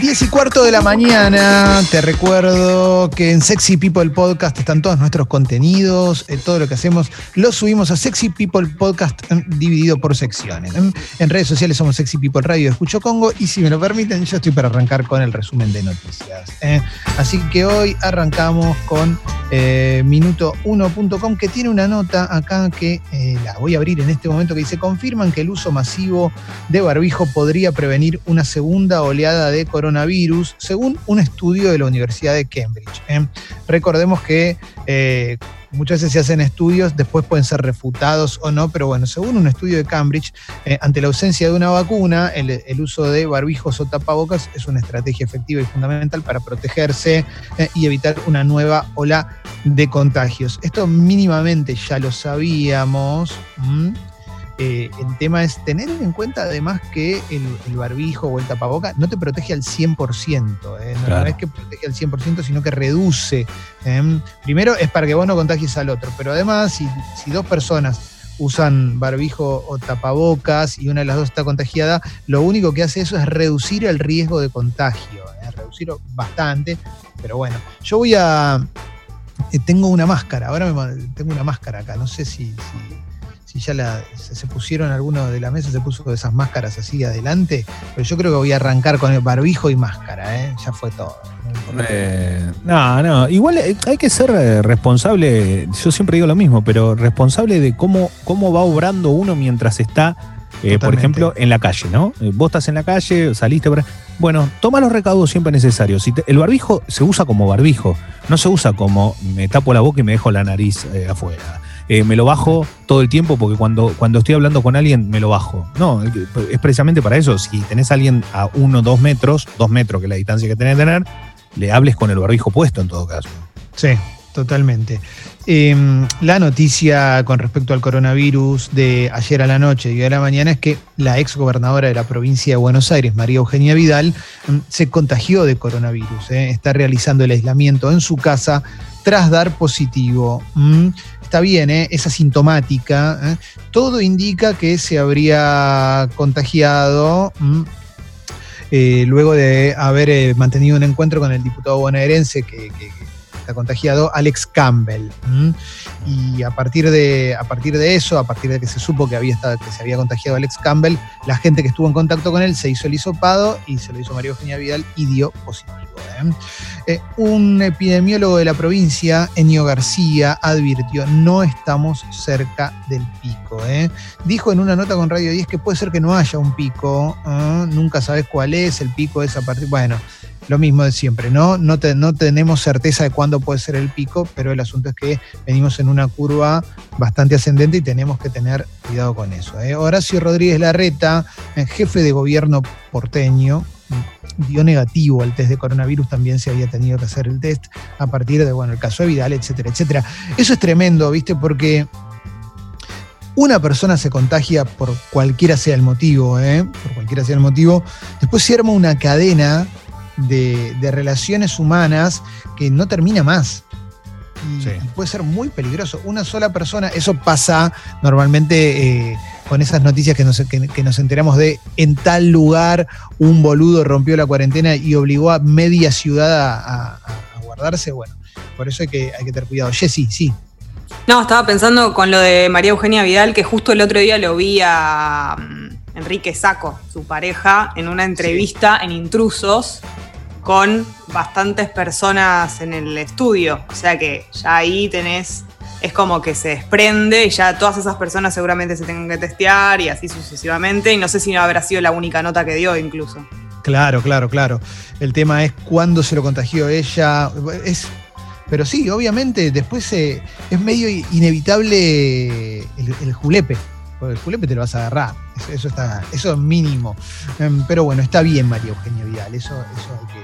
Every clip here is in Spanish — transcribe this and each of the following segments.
10 y cuarto de la mañana, te recuerdo que en Sexy People Podcast están todos nuestros contenidos, eh, todo lo que hacemos lo subimos a Sexy People Podcast eh, dividido por secciones. En, en redes sociales somos Sexy People Radio Escucho Congo y si me lo permiten, yo estoy para arrancar con el resumen de noticias. eh. Así que hoy arrancamos con eh, minuto1.com que tiene una nota acá que la voy a abrir en este momento que dice, confirman que el uso masivo de barbijo podría prevenir una segunda oleada de coronavirus, según un estudio de la Universidad de Cambridge. ¿eh? Recordemos que eh, muchas veces se hacen estudios, después pueden ser refutados o no, pero bueno, según un estudio de Cambridge, eh, ante la ausencia de una vacuna, el, uso de barbijos o tapabocas es una estrategia efectiva y fundamental para protegerse y evitar una nueva ola de contagios. Esto mínimamente ya lo sabíamos. ¿m? Eh, el tema es tener en cuenta además que el, el barbijo o el tapaboca no te protege al 100%, eh, no, Claro. no es que protege al 100%, sino que reduce. eh. Primero es para que vos no contagies al otro, pero además si, si dos personas usan barbijo o tapabocas y una de las dos está contagiada, lo único que hace eso es reducir el riesgo de contagio, eh, reducir bastante, pero bueno, yo voy a... tengo una máscara, ahora me tengo una máscara acá, no sé si, si, si ya la, se, se pusieron alguno de la mesa, se puso de esas máscaras así adelante, pero yo creo que voy a arrancar con el barbijo y máscara, ¿eh? ya fue todo. Eh, no, no, igual eh, hay que ser eh, responsable, yo siempre digo lo mismo, pero responsable de cómo, cómo va obrando uno mientras está, eh, por ejemplo, en la calle, ¿no? Vos estás en la calle, saliste por... Bueno, toma los recaudos siempre necesarios. Si te- el barbijo se usa como barbijo, no se usa como me tapo la boca y me dejo la nariz eh, afuera. Eh, me lo bajo todo el tiempo porque cuando, cuando estoy hablando con alguien me lo bajo. No, es precisamente para eso. Si tenés a alguien a uno, dos metros, dos metros que es la distancia que tenés que tener, le hables con el barbijo puesto en todo caso. Sí, totalmente. Eh, la noticia con respecto al coronavirus de ayer a la noche y a la mañana es que la ex gobernadora de la provincia de Buenos Aires, María Eugenia Vidal, mm, se contagió de coronavirus. eh. Está realizando el aislamiento en su casa tras dar positivo. Mm, Está bien, eh, es asintomática. eh. Todo indica que se habría contagiado. eh, luego de haber eh, mantenido un encuentro con el diputado bonaerense que- que está contagiado, Alex Campbell. Y a partir, de, a partir de eso, a partir de que se supo que, había estado, que se había contagiado Alex Campbell, la gente que estuvo en contacto con él se hizo el hisopado y se lo hizo María Eugenia Vidal y dio positivo. ¿eh? Eh, un epidemiólogo de la provincia, Enio García, advirtió, no estamos cerca del pico. ¿eh? Dijo en una nota con Radio 10 que puede ser que no haya un pico, nunca sabes cuál es, el pico es a partir, bueno, lo mismo de siempre, ¿no? No, no tenemos certeza de cuándo puede ser el pico, pero el asunto es que venimos en una curva bastante ascendente y tenemos que tener cuidado con eso. ¿eh? Horacio Rodríguez Larreta, jefe de gobierno porteño, dio negativo al test de coronavirus, también se había tenido que hacer el test a partir de, bueno, el caso de Vidal, etcétera, etcétera. Eso es tremendo, ¿viste? Porque una persona se contagia por cualquiera sea el motivo, ¿eh? por cualquiera sea el motivo, después se arma una cadena de, de relaciones humanas que no termina más. Y, Sí. y puede ser muy peligroso. Una sola persona, eso pasa normalmente eh, con esas noticias que nos, que- que nos enteramos de en tal lugar un boludo rompió la cuarentena y obligó a media ciudad a, a- a guardarse. Bueno, por eso hay que, hay que tener cuidado. Jessy, sí. No, estaba pensando con lo de María Eugenia Vidal, que justo el otro día lo vi a mm, Enrique Saco, su pareja, en una entrevista en Intrusos con bastantes personas en el estudio. O sea que ya ahí tenés, es como que se desprende y ya todas esas personas seguramente se tengan que testear y así sucesivamente. Y no sé si no habrá sido la única nota que dio incluso. Claro, claro, claro. El tema es cuándo se lo contagió ella. Es, pero sí, obviamente, después eh, es medio inevitable el, el julepe. El julepe te lo vas a agarrar. Eso, eso está, eso es mínimo. Em, pero bueno, está bien María Eugenia Vidal. Eso, eso hay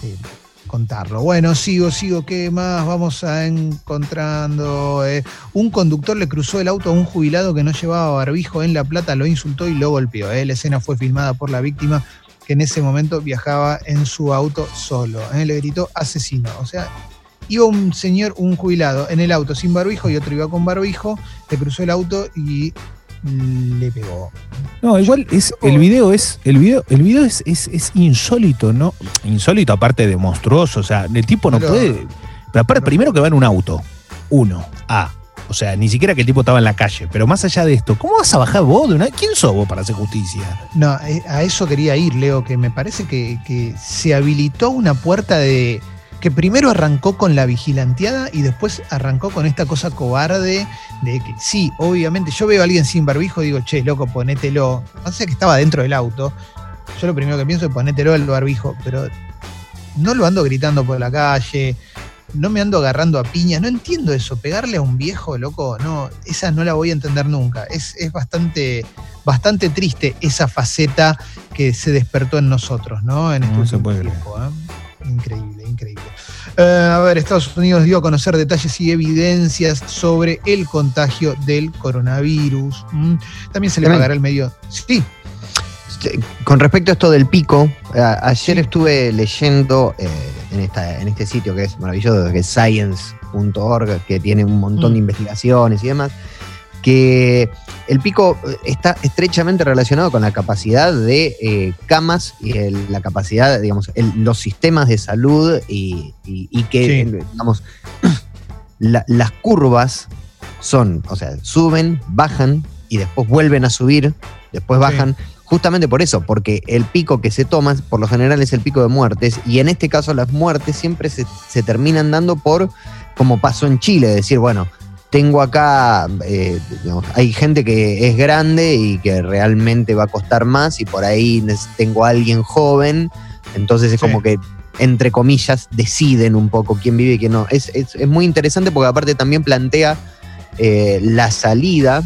que, eh, contarlo. Bueno, sigo, sigo. ¿Qué más vamos a encontrando? Eh, un conductor le cruzó el auto a un jubilado que no llevaba barbijo en La Plata, lo insultó y lo golpeó. eh. La escena fue filmada por la víctima que en ese momento viajaba en su auto solo. eh. Le gritó asesino. O sea, iba un señor, un jubilado, en el auto sin barbijo y otro iba con barbijo, le cruzó el auto y le pegó. No, igual es, el video es, el video, el video es, es, insólito, ¿no? Insólito, aparte de monstruoso. O sea, el tipo no puede. Pero aparte, primero que va en un auto. Uno. A. O sea, ni siquiera que el tipo estaba en la calle. Pero más allá de esto, ¿cómo vas a bajar vos de una? ¿Quién sos vos para hacer justicia? No, eh, a eso quería ir, Leo, que me parece que, que se habilitó una puerta de que primero arrancó con la vigilanteada y después arrancó con esta cosa cobarde de que sí, obviamente yo veo a alguien sin barbijo y digo, che, loco, ponételo. No sé que estaba dentro del auto. Yo lo primero que pienso es ponételo el barbijo, pero no lo ando gritando por la calle, no me ando agarrando a piña, no entiendo eso. Pegarle a un viejo, loco, no, esa no la voy a entender nunca. Es, bastante, bastante triste esa faceta que se despertó en nosotros, ¿no? En este no tiempo, ¿eh? Increíble. Eh, a ver, Estados Unidos dio a conocer detalles y evidencias sobre el contagio del coronavirus. Mm, también se le pagará el medio. Sí. Con respecto a esto del pico, ayer estuve leyendo eh, en, esta, en este sitio que es maravilloso, que es science.org, que tiene un montón de mm. investigaciones y demás que el pico eh, está estrechamente relacionado con la capacidad de eh, camas y la capacidad, digamos, los sistemas de salud y, que, digamos, las curvas son, o sea, suben, bajan y después vuelven a subir, después bajan. Justamente por eso, porque el pico que se toma, por lo general, es el pico de muertes, y en este caso las muertes siempre se, se terminan dando por, como pasó en Chile, decir, bueno, tengo acá, eh, hay gente que es grande y que realmente va a costar más y por ahí tengo a alguien joven, entonces es como que, entre comillas, deciden un poco quién vive y quién no. Es, muy interesante porque aparte también plantea eh, la salida,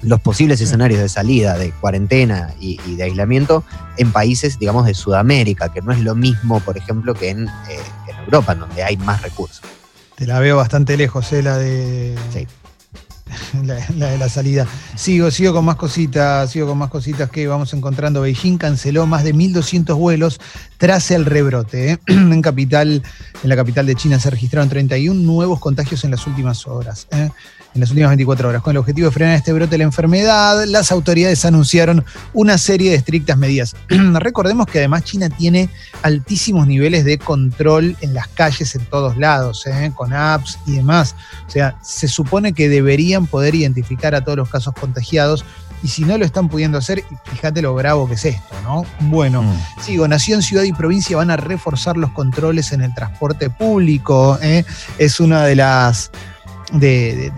los posibles escenarios de salida, de cuarentena y, de aislamiento en países, digamos, de Sudamérica, que no es lo mismo, por ejemplo, que en, eh, en Europa, donde hay más recursos. Te la veo bastante lejos, ¿eh? La de. La, de la salida. Sigo, sigo con más cositas, sigo con más cositas que vamos encontrando. Beijing canceló más de 1.200 vuelos tras el rebrote. ¿eh? En, capital, en la capital de China se registraron 31 nuevos contagios en las últimas horas. ¿eh? en las últimas 24 horas. Con el objetivo de frenar este brote de la enfermedad, las autoridades anunciaron una serie de estrictas medidas. Recordemos que además China tiene altísimos niveles de control en las calles en todos lados, ¿eh? con apps y demás. O sea, se supone que deberían poder identificar a todos los casos contagiados y si no lo están pudiendo hacer, fíjate lo bravo que es esto, ¿no? Bueno, mm. sigo, Nación, Ciudad y Provincia van a reforzar los controles en el transporte público. ¿eh? Es una de las de,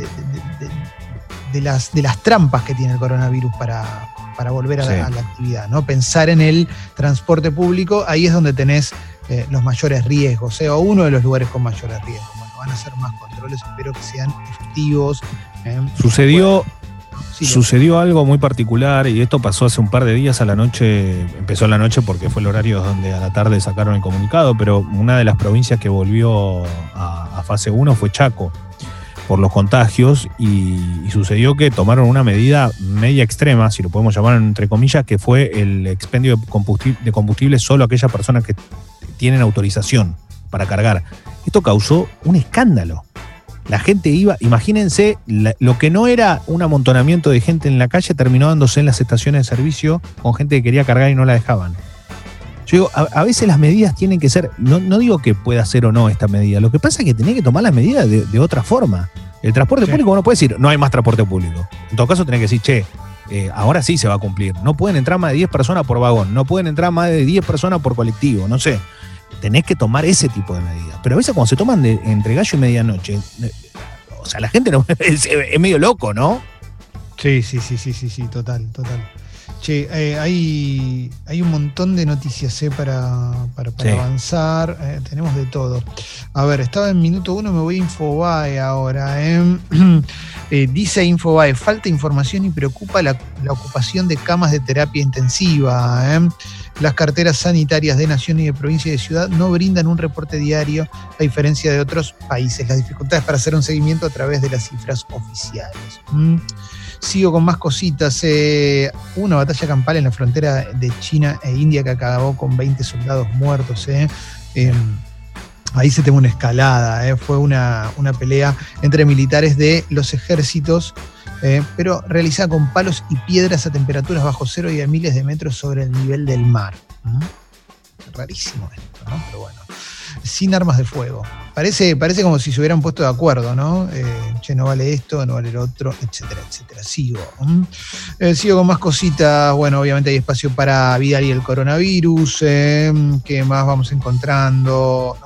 de, las, de las trampas que tiene el coronavirus para, para volver a, la, actividad, ¿no? Pensar en el transporte público, ahí es donde tenés eh, los mayores riesgos, ¿eh? o uno de los lugares con mayores riesgos. Bueno, van a ser más controles, espero que sean efectivos. ¿eh? Sucedió. Sucedió algo muy particular y esto pasó hace un par de días a la noche, empezó a la noche porque fue el horario donde a la tarde sacaron el comunicado, pero una de las provincias que volvió a, a fase 1 fue Chaco por los contagios y, sucedió que tomaron una medida media extrema, si lo podemos llamar entre comillas, que fue el expendio de combustible, de combustible solo a aquellas personas que tienen autorización para cargar. Esto causó un escándalo. La gente iba, imagínense, lo que no era un amontonamiento de gente en la calle terminó dándose en las estaciones de servicio con gente que quería cargar y no la dejaban. Yo digo, a, veces las medidas tienen que ser, no, digo que pueda ser o no esta medida, lo que pasa es que tenés que tomar las medidas de, otra forma. El transporte público no puede decir, no hay más transporte público. En todo caso, tenés que decir, che, eh, ahora sí se va a cumplir. No pueden entrar más de 10 personas por vagón, no pueden entrar más de 10 personas por colectivo, no sé. Tenés que tomar ese tipo de medidas. Pero a veces cuando se toman de, entre gallo y medianoche, eh, o sea, la gente es, es medio loco, ¿no? Sí, sí, sí, sí, sí, sí, total, total. Che, eh, hay, hay un montón de noticias eh, para, para, avanzar. Eh, tenemos de todo. A ver, estaba en minuto uno, me voy a Infobae ahora. dice Infobae, falta información y preocupa la, ocupación de camas de terapia intensiva. Las carteras sanitarias de nación y de provincia y de ciudad no brindan un reporte diario, a diferencia de otros países. Las dificultades para hacer un seguimiento a través de las cifras oficiales. ¿Mm? Sigo con más cositas. Eh, una batalla campal en la frontera de China e India que acabó con 20 soldados muertos. Eh. Ahí se tuvo una escalada. Eh. Fue una, pelea entre militares de los ejércitos eh, pero realizada con palos y piedras a temperaturas bajo cero y a miles de metros sobre el nivel del mar. Rarísimo esto, ¿no? Pero bueno sin armas de fuego. Parece, parece como si se hubieran puesto de acuerdo, ¿no? Eh, che, no vale esto, no vale el otro, etcétera, etcétera. Sigo. Eh, sigo con más cositas. Bueno, obviamente hay espacio para Vidal y el coronavirus. Eh, ¿Qué más vamos encontrando?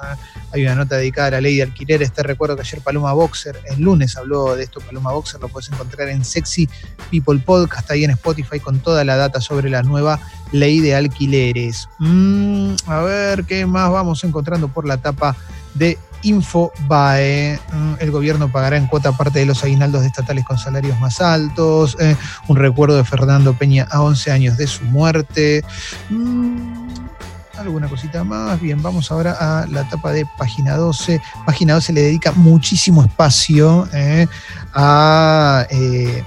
Hay una nota dedicada a la ley de alquileres. Te recuerdo que ayer Paloma Boxer, el lunes habló de esto, Paloma Boxer, lo puedes encontrar en Sexy People Podcast, ahí en Spotify, con toda la data sobre la nueva ley de alquileres. Mm, a ver, ¿qué más vamos encontrando por la tapa de Infobae. Mm, el gobierno pagará en cuota parte de los aguinaldos estatales con salarios más altos. Eh, un recuerdo de Fernando Peña a 11 años de su muerte. Mm, alguna cosita más. Bien, vamos ahora a la etapa de página 12. Página 12 le dedica muchísimo espacio eh, a eh,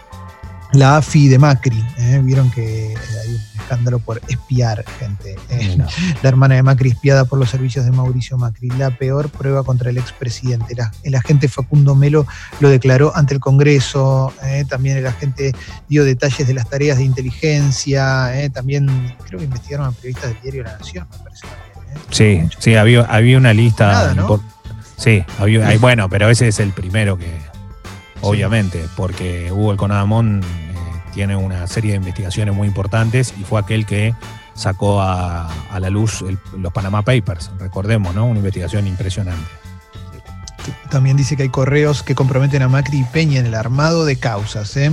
la AFI de Macri. Eh. Vieron que hay un escándalo por espiar gente. La hermana de Macri espiada por los servicios de Mauricio Macri. La peor prueba contra el expresidente. El agente Facundo Melo lo declaró ante el Congreso. También el agente dio detalles de las tareas de inteligencia. También creo que investigaron a periodistas del diario La Nación, me parece. Sí, sí, había, había una lista. sí, había, bueno, pero ese es el primero que, obviamente, porque Hugo El Conadamón eh, tiene una serie de investigaciones muy importantes y fue aquel que sacó a, la luz los Panama Papers, recordemos, ¿no? Una investigación impresionante. También dice que hay correos que comprometen a Macri y Peña en el armado de causas. ¿eh?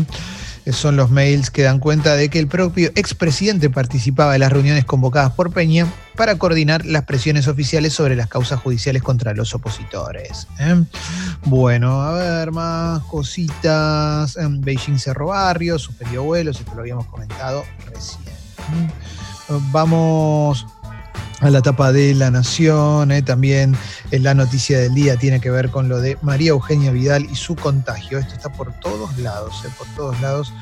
Son los mails que dan cuenta de que el propio expresidente participaba de las reuniones convocadas por Peña para coordinar las presiones oficiales sobre las causas judiciales contra los opositores. ¿eh? Bueno, a ver, más cositas. En Beijing Cerro Barrio, suspendió vuelos, esto lo habíamos comentado recién. Vamos a la tapa de La Nación. Eh, también la noticia del día tiene que ver con lo de María Eugenia Vidal y su contagio. Esto está por todos lados, eh, por todos lados.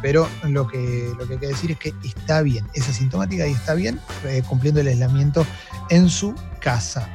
pero lo que, lo que hay que decir es que está bien, es asintomática y está bien, eh, cumpliendo el aislamiento en su casa.